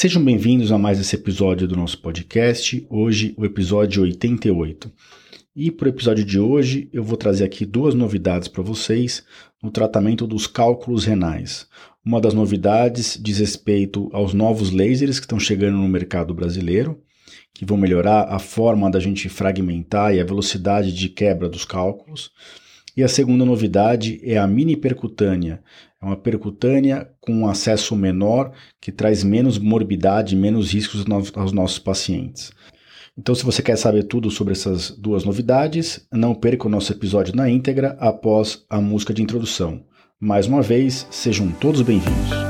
Sejam bem-vindos a mais esse episódio do nosso podcast, hoje o episódio 88. E para o episódio de hoje eu vou trazer aqui duas novidades para vocês no tratamento dos cálculos renais. Uma das novidades diz respeito aos novos lasers que estão chegando no mercado brasileiro, que vão melhorar a forma da gente fragmentar e a velocidade de quebra dos cálculos. E a segunda novidade é a mini percutânea. É uma percutânea com acesso menor que traz menos morbidade, menos riscos aos nossos pacientes. Então, se você quer saber tudo sobre essas duas novidades, não perca o nosso episódio na íntegra após a música de introdução. Mais uma vez, sejam todos bem-vindos.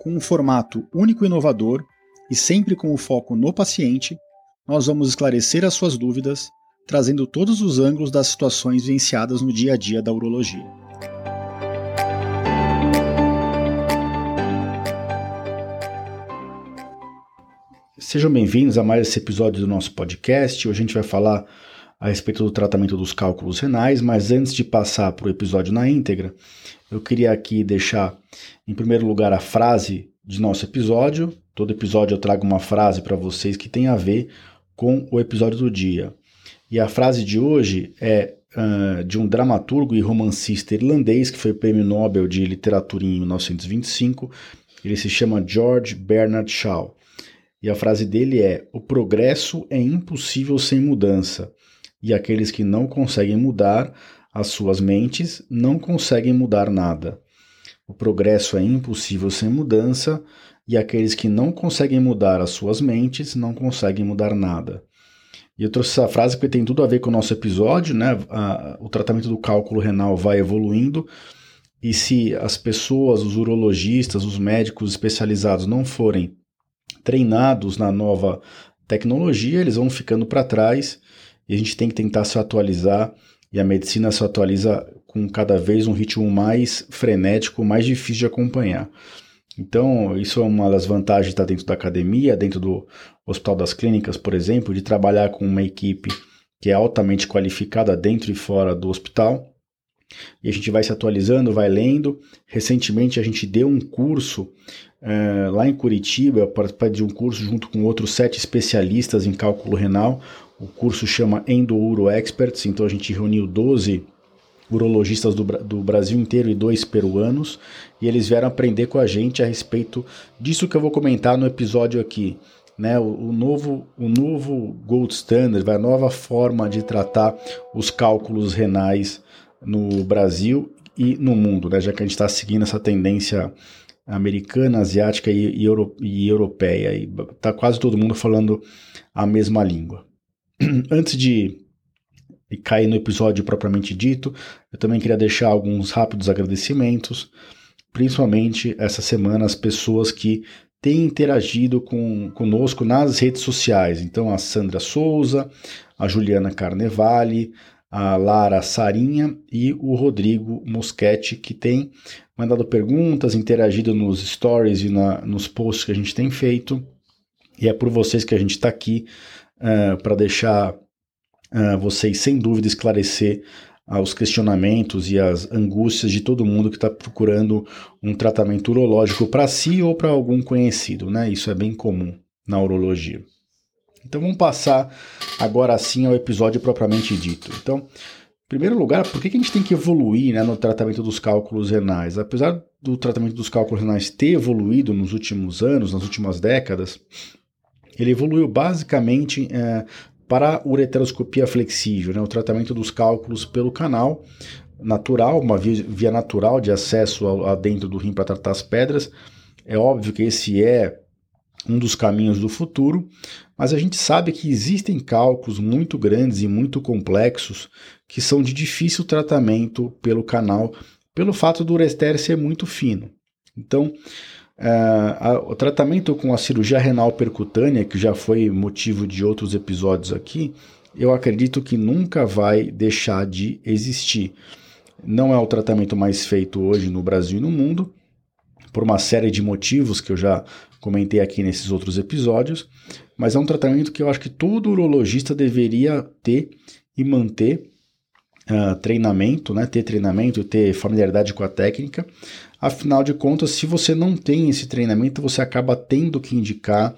com um formato único e inovador e sempre com o foco no paciente, nós vamos esclarecer as suas dúvidas, trazendo todos os ângulos das situações vivenciadas no dia a dia da urologia. Sejam bem-vindos a mais esse episódio do nosso podcast. Hoje a gente vai falar a respeito do tratamento dos cálculos renais, mas antes de passar para o episódio na íntegra, eu queria aqui deixar em primeiro lugar a frase de nosso episódio. Todo episódio eu trago uma frase para vocês que tem a ver com o episódio do dia. E a frase de hoje é uh, de um dramaturgo e romancista irlandês que foi prêmio Nobel de Literatura em 1925. Ele se chama George Bernard Shaw. E a frase dele é: O progresso é impossível sem mudança, e aqueles que não conseguem mudar as suas mentes não conseguem mudar nada. O progresso é impossível sem mudança, e aqueles que não conseguem mudar as suas mentes não conseguem mudar nada. E eu trouxe essa frase porque tem tudo a ver com o nosso episódio, né? O tratamento do cálculo renal vai evoluindo, e se as pessoas, os urologistas, os médicos especializados não forem treinados na nova tecnologia, eles vão ficando para trás e a gente tem que tentar se atualizar e a medicina se atualiza com cada vez um ritmo mais frenético, mais difícil de acompanhar. Então, isso é uma das vantagens de estar dentro da academia, dentro do Hospital das Clínicas, por exemplo, de trabalhar com uma equipe que é altamente qualificada dentro e fora do hospital. E a gente vai se atualizando, vai lendo. Recentemente a gente deu um curso é, lá em Curitiba, participei de um curso junto com outros sete especialistas em cálculo renal, o curso chama Endouro Experts, então a gente reuniu 12 urologistas do, do, Brasil inteiro e dois peruanos, e eles vieram aprender com a gente a respeito disso que eu vou comentar no episódio aqui. Né, o, o novo, o novo gold standard, a nova forma de tratar os cálculos renais no Brasil e no mundo, né, já que a gente está seguindo essa tendência americana, asiática e, e, euro, e europeia. Está quase todo mundo falando a mesma língua. Antes de cair no episódio propriamente dito, eu também queria deixar alguns rápidos agradecimentos, principalmente essa semana as pessoas que têm interagido com, conosco nas redes sociais. Então, a Sandra Souza, a Juliana Carnevale, a Lara Sarinha e o Rodrigo Moschetti, que tem mandado perguntas, interagido nos stories e na, nos posts que a gente tem feito. E é por vocês que a gente está aqui uh, é, para deixar uh, vocês, sem dúvida, esclarecer uh, os questionamentos e as angústias de todo mundo que está procurando um tratamento urológico para si ou para algum conhecido, né? Isso é bem comum na urologia. Então vamos passar agora sim ao episódio propriamente dito. Então, em primeiro lugar, por que, que a gente tem que evoluir né, no tratamento dos cálculos renais? Apesar do tratamento dos cálculos renais ter evoluído nos últimos anos, nas últimas décadas, ele evoluiu basicamente é, para a ureteroscopia flexível, né, o tratamento dos cálculos pelo canal natural, uma via, via natural de acesso ao, a dentro do rim para tratar as pedras. É óbvio que esse é um dos caminhos do futuro, mas a gente sabe que existem cálculos muito grandes e muito complexos que são de difícil tratamento pelo canal, pelo fato do ureter ser muito fino. Então, Uh, o tratamento com a cirurgia renal percutânea, que já foi motivo de outros episódios aqui, eu acredito que nunca vai deixar de existir. Não é o tratamento mais feito hoje no Brasil e no mundo, por uma série de motivos que eu já comentei aqui nesses outros episódios, mas é um tratamento que eu acho que todo urologista deveria ter e manter uh, treinamento, né? ter treinamento, ter familiaridade com a técnica, Afinal de contas, se você não tem esse treinamento, você acaba tendo que indicar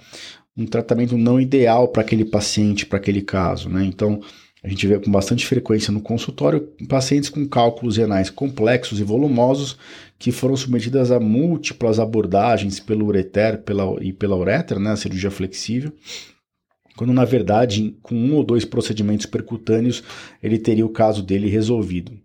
um tratamento não ideal para aquele paciente, para aquele caso, né? Então, a gente vê com bastante frequência no consultório pacientes com cálculos renais complexos e volumosos que foram submetidas a múltiplas abordagens pelo ureter pela, e pela uretra, né, a cirurgia flexível, quando na verdade, com um ou dois procedimentos percutâneos, ele teria o caso dele resolvido.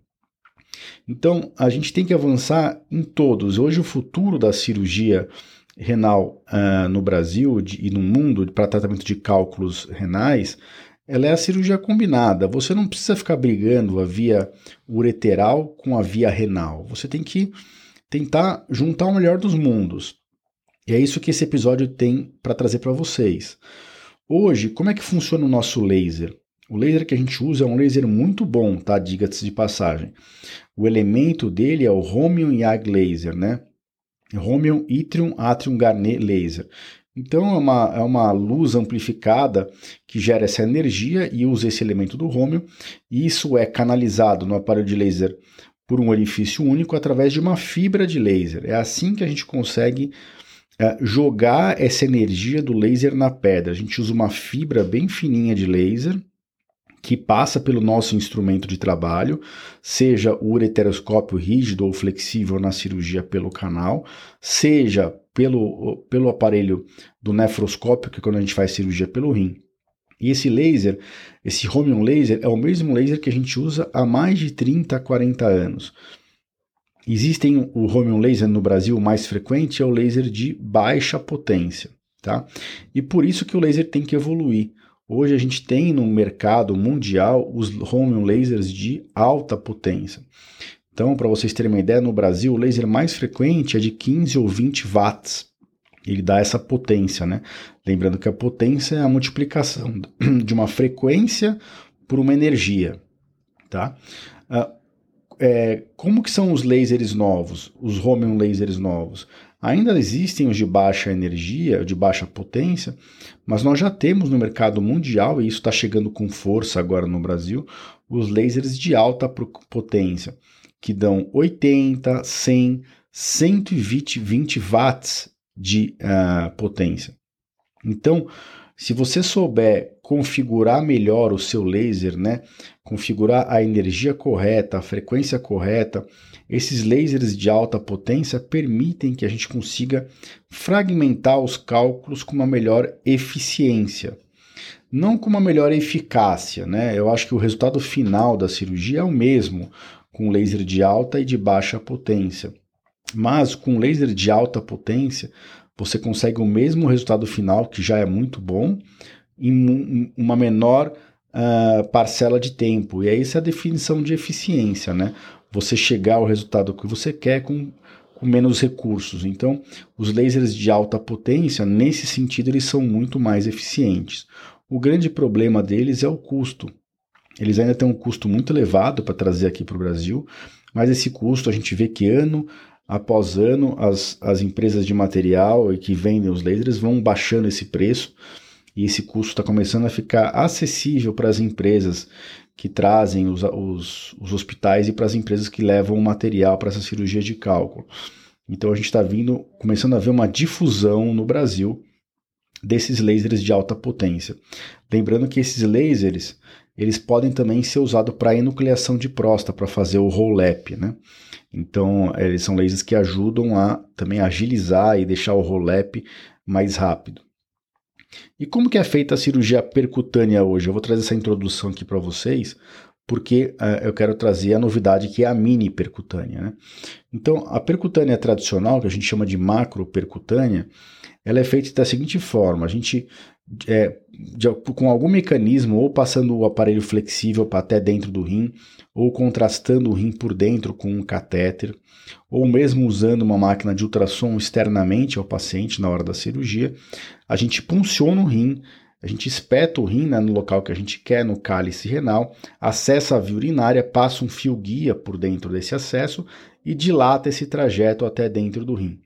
Então, a gente tem que avançar em todos. Hoje, o futuro da cirurgia renal uh, no Brasil de, e no mundo para tratamento de cálculos renais, ela é a cirurgia combinada. Você não precisa ficar brigando a via ureteral com a via renal. Você tem que tentar juntar o melhor dos mundos. E é isso que esse episódio tem para trazer para vocês. Hoje, como é que funciona o nosso laser? O laser que a gente usa é um laser muito bom, tá? Diga-se de passagem. O elemento dele é o Romium YAG Laser, né? Romium Yttrium Atrium Garnet Laser. Então é uma, é uma luz amplificada que gera essa energia e usa esse elemento do Romium, e isso é canalizado no aparelho de laser por um orifício único através de uma fibra de laser. É assim que a gente consegue jogar essa energia do laser na pedra. A gente usa uma fibra bem fininha de laser que passa pelo nosso instrumento de trabalho, seja o ureteroscópio rígido ou flexível na cirurgia pelo canal, seja pelo, pelo aparelho do nefroscópio, que é quando a gente faz cirurgia pelo rim. E esse laser, esse Romium laser, é o mesmo laser que a gente usa há mais de 30, 40 anos. Existem o Romium laser no Brasil, o mais frequente é o laser de baixa potência, tá? E por isso que o laser tem que evoluir. Hoje a gente tem no mercado mundial os home lasers de alta potência. Então, para vocês terem uma ideia, no Brasil o laser mais frequente é de 15 ou 20 watts. Ele dá essa potência, né? Lembrando que a potência é a multiplicação de uma frequência por uma energia, tá? Uh, é, como que são os lasers novos, os home lasers novos? Ainda existem os de baixa energia, de baixa potência, mas nós já temos no mercado mundial, e isso está chegando com força agora no Brasil, os lasers de alta potência, que dão 80, 100, 120 20 watts de uh, potência. Então, se você souber configurar melhor o seu laser, né, configurar a energia correta, a frequência correta, esses lasers de alta potência permitem que a gente consiga fragmentar os cálculos com uma melhor eficiência, não com uma melhor eficácia, né? Eu acho que o resultado final da cirurgia é o mesmo com laser de alta e de baixa potência. Mas com laser de alta potência, você consegue o mesmo resultado final, que já é muito bom, em uma menor uh, parcela de tempo. E aí essa é a definição de eficiência, né? Você chegar ao resultado que você quer com, com menos recursos. Então, os lasers de alta potência, nesse sentido, eles são muito mais eficientes. O grande problema deles é o custo. Eles ainda têm um custo muito elevado para trazer aqui para o Brasil, mas esse custo a gente vê que ano após ano as, as empresas de material e que vendem os lasers vão baixando esse preço e esse custo está começando a ficar acessível para as empresas que trazem os, os, os hospitais e para as empresas que levam o material para essa cirurgia de cálculo. Então a gente está vindo, começando a ver uma difusão no Brasil desses lasers de alta potência. Lembrando que esses lasers eles podem também ser usados para enucleação de próstata, para fazer o roll-up, né? Então, eles são lasers que ajudam a também agilizar e deixar o roll-up mais rápido. E como que é feita a cirurgia percutânea hoje? Eu vou trazer essa introdução aqui para vocês, porque uh, eu quero trazer a novidade que é a mini percutânea. Né? Então, a percutânea tradicional, que a gente chama de macro percutânea, ela é feita da seguinte forma: a gente é, de, com algum mecanismo, ou passando o aparelho flexível para até dentro do rim, ou contrastando o rim por dentro com um catéter, ou mesmo usando uma máquina de ultrassom externamente ao paciente na hora da cirurgia, a gente punciona o rim, a gente espeta o rim né, no local que a gente quer, no cálice renal, acessa a via urinária, passa um fio guia por dentro desse acesso e dilata esse trajeto até dentro do rim.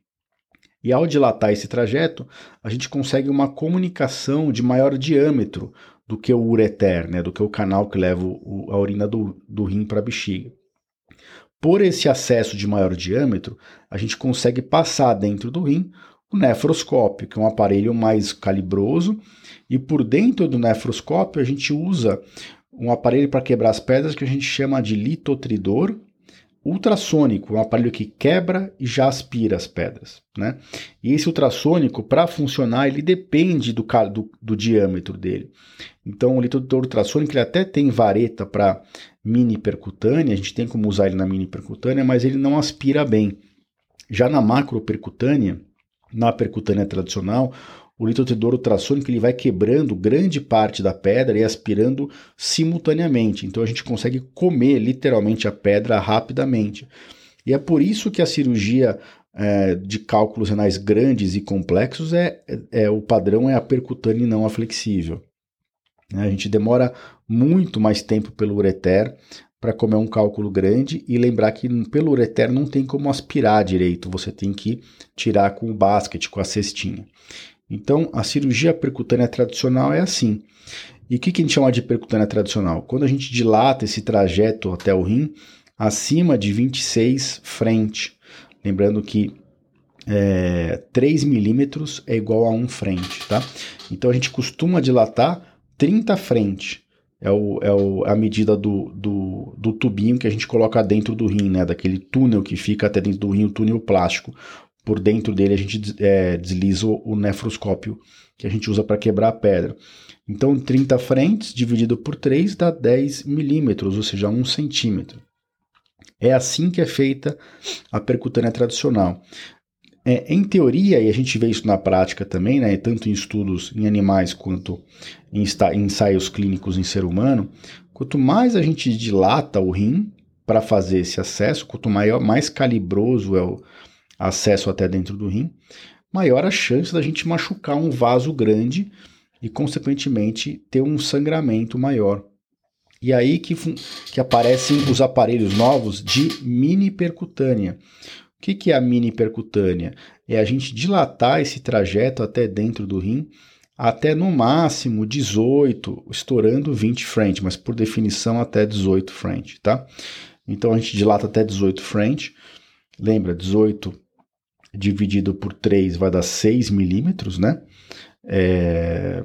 E ao dilatar esse trajeto, a gente consegue uma comunicação de maior diâmetro do que o ureter, né, do que o canal que leva o, a urina do, do rim para a bexiga. Por esse acesso de maior diâmetro, a gente consegue passar dentro do rim o nefroscópio, que é um aparelho mais calibroso, e por dentro do nefroscópio a gente usa um aparelho para quebrar as pedras que a gente chama de litotridor, ultrassônico, um aparelho que quebra e já aspira as pedras. Né? E esse ultrassônico, para funcionar, ele depende do, do, do, diâmetro dele. Então, o litro ultrassônico ele até tem vareta para mini percutânea, a gente tem como usar ele na mini percutânea, mas ele não aspira bem. Já na macro percutânea, na percutânea tradicional, o litotridor ultrassônico ele vai quebrando grande parte da pedra e aspirando simultaneamente. Então a gente consegue comer literalmente a pedra rapidamente. E é por isso que a cirurgia é, de cálculos renais grandes e complexos é, é, é o padrão é a percutânea e não a flexível. A gente demora muito mais tempo pelo ureter para comer um cálculo grande e lembrar que pelo ureter não tem como aspirar direito, você tem que tirar com o basquete, com a cestinha. Então, a cirurgia percutânea tradicional é assim. E o que, que a gente chama de percutânea tradicional? Quando a gente dilata esse trajeto até o rim acima de 26 frente. Lembrando que é, 3 milímetros é igual a 1 frente, tá? Então a gente costuma dilatar 30 frente. É, o, é o, a medida do, do, do, tubinho que a gente coloca dentro do rim, né? Daquele túnel que fica até dentro do rim, o túnel plástico por dentro dele a gente é, desliza o nefroscópio que a gente usa para quebrar a pedra. Então, 30 frentes dividido por 3 dá 10 milímetros, ou seja, 1 centímetro. É assim que é feita a percutânea tradicional. É, em teoria, e a gente vê isso na prática também, né, tanto em estudos em animais quanto em, ensaios clínicos em ser humano, quanto mais a gente dilata o rim para fazer esse acesso, quanto maior, mais calibroso é o, acesso até dentro do rim, maior a chance da gente machucar um vaso grande e, consequentemente, ter um sangramento maior. E aí que, que aparecem os aparelhos novos de mini percutânea. O que, que é a mini percutânea? É a gente dilatar esse trajeto até dentro do rim até no máximo 18, estourando 20 frente, mas por definição até 18 frente, tá? Então a gente dilata até 18 frente. Lembra, 18 dividido por 3 vai dar 6 milímetros, né? É...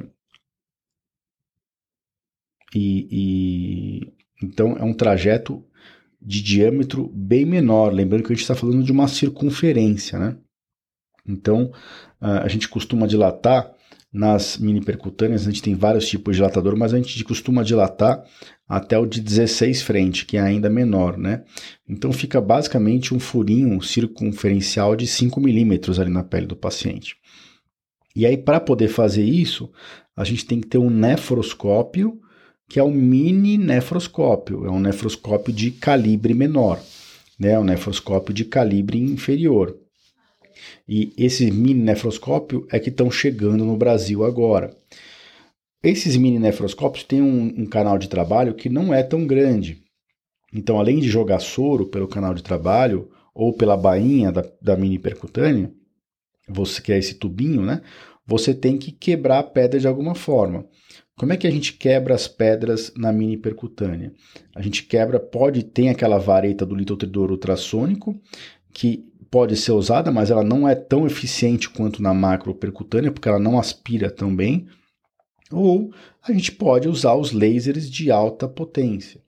E, e, então é um trajeto de diâmetro bem menor, lembrando que a gente está falando de uma circunferência, né? Então a gente costuma dilatar nas mini percutâneas, a gente tem vários tipos de dilatador, mas a gente costuma dilatar até o de 16 frente, que é ainda menor, né? Então fica basicamente um furinho circunferencial de 5 milímetros ali na pele do paciente. E aí, para poder fazer isso, a gente tem que ter um nefroscópio, que é um mini nefroscópio, é um nefroscópio de calibre menor, né? Um nefroscópio de calibre inferior. E esse mini nefroscópio é que estão chegando no Brasil agora. Esses mini nefroscópios têm um, um, canal de trabalho que não é tão grande. Então, além de jogar soro pelo canal de trabalho ou pela bainha da, da mini percutânea, você quer é esse tubinho, né? Você tem que quebrar a pedra de alguma forma. Como é que a gente quebra as pedras na mini percutânea? A gente quebra, pode ter aquela vareta do litotridor ultrassônico, que pode ser usada, mas ela não é tão eficiente quanto na macro percutânea, porque ela não aspira tão bem. Ou a gente pode usar os lasers de alta potência.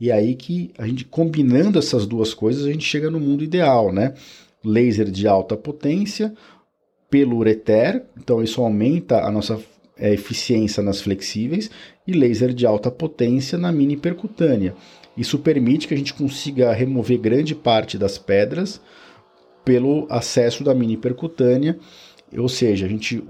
E aí que a gente combinando essas duas coisas, a gente chega no mundo ideal, né? Laser de alta potência pelo ureter, então isso aumenta a nossa é, eficiência nas flexíveis e laser de alta potência na mini percutânea. Isso permite que a gente consiga remover grande parte das pedras pelo acesso da mini percutânea, ou seja, a gente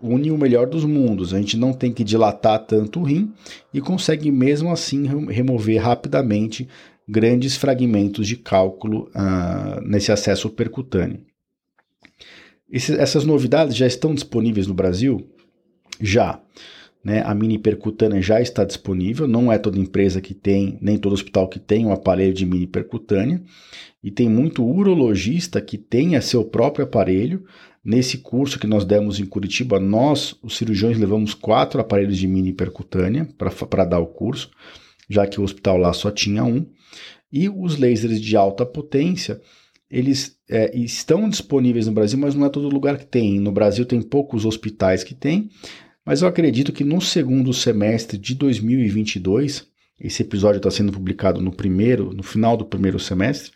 une o melhor dos mundos. A gente não tem que dilatar tanto o rim e consegue mesmo assim remover rapidamente grandes fragmentos de cálculo uh, nesse acesso percutâneo. Esse, essas novidades já estão disponíveis no Brasil? Já. Né, a mini percutânea já está disponível, não é toda empresa que tem, nem todo hospital que tem um aparelho de mini percutânea, e tem muito urologista que tem seu próprio aparelho. Nesse curso que nós demos em Curitiba, nós, os cirurgiões, levamos quatro aparelhos de mini percutânea para dar o curso, já que o hospital lá só tinha um. E os lasers de alta potência, eles é, estão disponíveis no Brasil, mas não é todo lugar que tem. No Brasil tem poucos hospitais que tem, mas eu acredito que no segundo semestre de 2022, esse episódio está sendo publicado no primeiro, no final do primeiro semestre,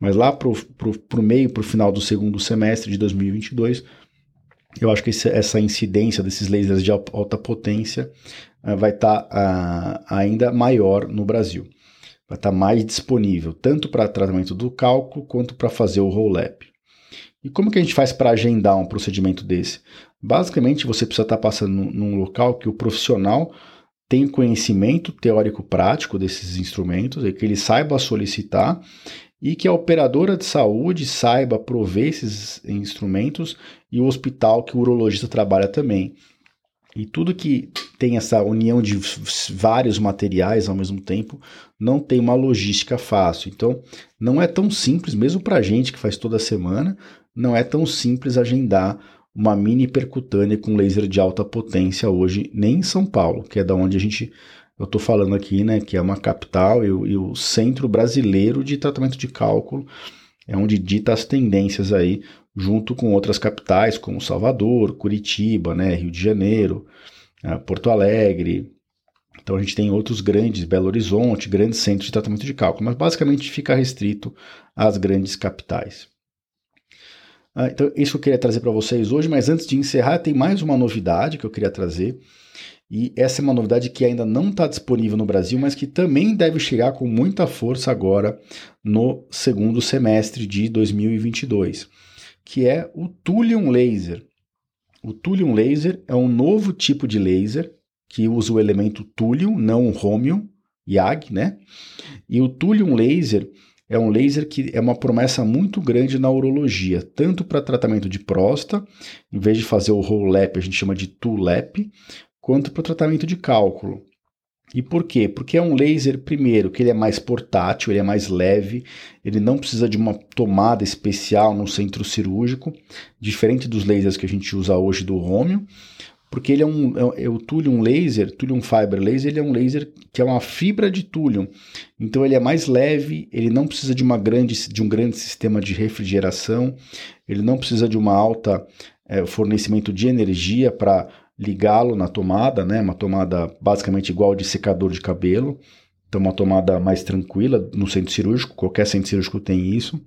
mas lá para o meio, para o final do segundo semestre de 2022, eu acho que esse, essa incidência desses lasers de alta potência uh, vai estar tá, uh, ainda maior no Brasil. Vai estar tá mais disponível, tanto para tratamento do cálculo quanto para fazer o roll-up. E como que a gente faz para agendar um procedimento desse? Basicamente, você precisa estar passando num local que o profissional tem conhecimento teórico-prático desses instrumentos, e que ele saiba solicitar e que a operadora de saúde saiba prover esses instrumentos e o hospital que o urologista trabalha também. E tudo que tem essa união de vários materiais ao mesmo tempo não tem uma logística fácil. Então, não é tão simples, mesmo para a gente que faz toda semana, não é tão simples agendar uma mini percutânea com laser de alta potência hoje, nem em São Paulo, que é da onde a gente eu estou falando aqui, né, que é uma capital e, e, o centro brasileiro de tratamento de cálculo, é onde dita as tendências aí, junto com outras capitais como Salvador, Curitiba, né, Rio de Janeiro, ah, Porto Alegre. Então a gente tem outros grandes, Belo Horizonte, grandes centros de tratamento de cálculo, mas basicamente fica restrito às grandes capitais. Ah, então, isso que eu queria trazer para vocês hoje, mas antes de encerrar, tem mais uma novidade que eu queria trazer. E essa é uma novidade que ainda não está disponível no Brasil, mas que também deve chegar com muita força agora no segundo semestre de 2022, que é o Thulium Laser. O Thulium Laser é um novo tipo de laser que usa o elemento Thulium, não o Romium, YAG, né? E o Thulium Laser é um laser que é uma promessa muito grande na urologia, tanto para tratamento de próstata, em vez de fazer o roll-lap, a gente chama de two-lap, quanto para o tratamento de cálculo. E por quê? Porque é um laser, primeiro, que ele é mais portátil, ele é mais leve, ele não precisa de uma tomada especial no centro cirúrgico, diferente dos lasers que a gente usa hoje do Romeo porque ele é um é, é o Thulium laser, Thulium fiber laser, ele é um laser que é uma fibra de Thulium. Então ele é mais leve, ele não precisa de uma grande de um grande sistema de refrigeração, ele não precisa de uma alta é, fornecimento de energia para ligá-lo na tomada, né? Uma tomada basicamente igual de secador de cabelo. Então uma tomada mais tranquila no centro cirúrgico, qualquer centro cirúrgico tem isso.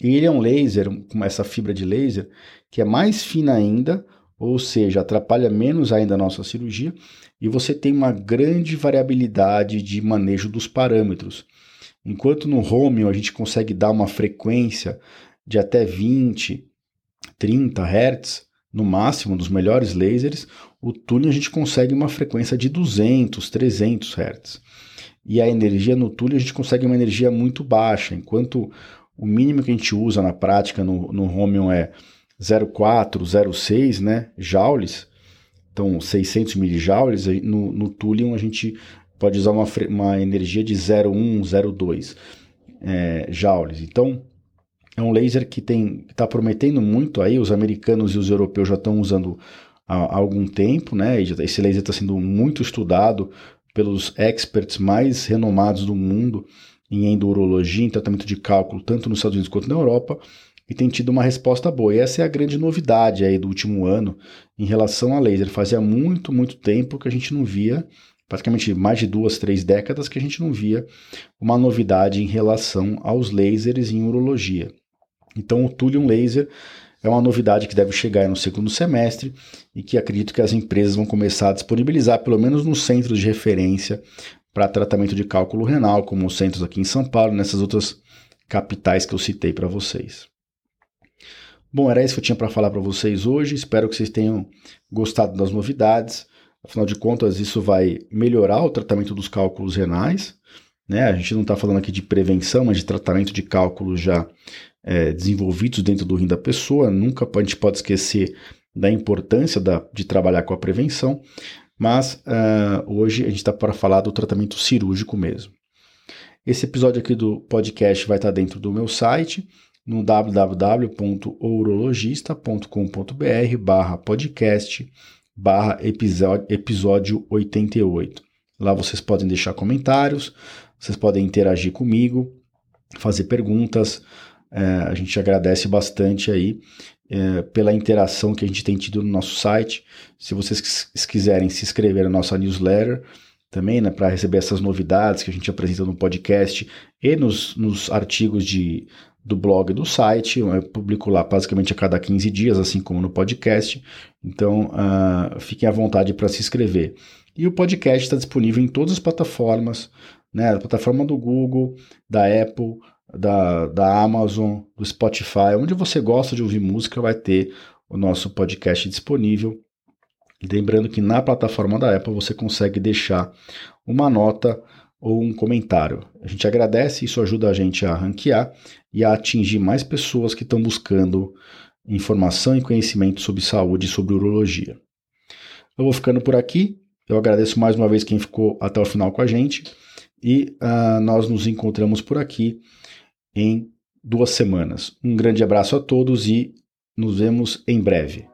E ele é um laser com essa fibra de laser que é mais fina ainda, ou seja, atrapalha menos ainda a nossa cirurgia e você tem uma grande variabilidade de manejo dos parâmetros. Enquanto no Romeo a gente consegue dar uma frequência de até 20, 30 Hz, no máximo dos melhores lasers, o Thulium a gente consegue uma frequência de 200, 300 Hz. E a energia no Thulium a gente consegue uma energia muito baixa, enquanto o mínimo que a gente usa na prática no, no é 0,4, 0,6 né, joules, então 600 milijoules, no, no Thulium a gente pode usar uma, uma energia de 0,1, 0,2 é, joules. Então, é um laser que está prometendo muito aí, os americanos e os europeus já estão usando há, há, algum tempo, né? Esse laser está sendo muito estudado pelos experts mais renomados do mundo em endurologia, em tratamento de cálculo, tanto nos Estados Unidos quanto na Europa e tem tido uma resposta boa. E essa é a grande novidade aí do último ano em relação a laser. Fazia muito, muito tempo que a gente não via, praticamente mais de duas, três décadas que a gente não via uma novidade em relação aos lasers em urologia. Então o Thulium Laser é uma novidade que deve chegar no segundo semestre e que acredito que as empresas vão começar a disponibilizar, pelo menos nos centros de referência para tratamento de cálculo renal, como os centros aqui em São Paulo, nessas outras capitais que eu citei para vocês. Bom, era isso que eu tinha para falar para vocês hoje. Espero que vocês tenham gostado das novidades. Afinal de contas, isso vai melhorar o tratamento dos cálculos renais. Né? A gente não está falando aqui de prevenção, mas de tratamento de cálculos já é, desenvolvidos dentro do rim da pessoa. Nunca a gente pode esquecer da importância da, de trabalhar com a prevenção, mas uh, hoje a gente está para falar do tratamento cirúrgico mesmo. Esse episódio aqui do podcast vai estar tá dentro do meu site, no www.ourologista.com.br barra podcast barra episódio 88. Lá vocês podem deixar comentários, vocês podem interagir comigo, fazer perguntas. É, a gente agradece bastante aí é, pela interação que a gente tem tido no nosso site. Se vocês quiserem se inscrever na nossa newsletter também, né, para receber essas novidades que a gente apresenta no podcast e nos, nos artigos de, do blog do site. Eu publico lá basicamente a cada 15 dias, assim como no podcast. Então, uh, fiquem à vontade para se inscrever. E o podcast está disponível em todas as plataformas, né? A plataforma do Google, da Apple, da, da Amazon, do Spotify, onde você gosta de ouvir música, vai ter o nosso podcast disponível. lembrando que na plataforma da Apple você consegue deixar uma nota ou um comentário. A gente agradece, isso ajuda a gente a ranquear e a atingir mais pessoas que estão buscando informação e conhecimento sobre saúde e sobre urologia. Eu vou ficando por aqui. Eu agradeço mais uma vez quem ficou até o final com a gente e uh, nós nos encontramos por aqui em duas semanas. Um grande abraço a todos e nos vemos em breve.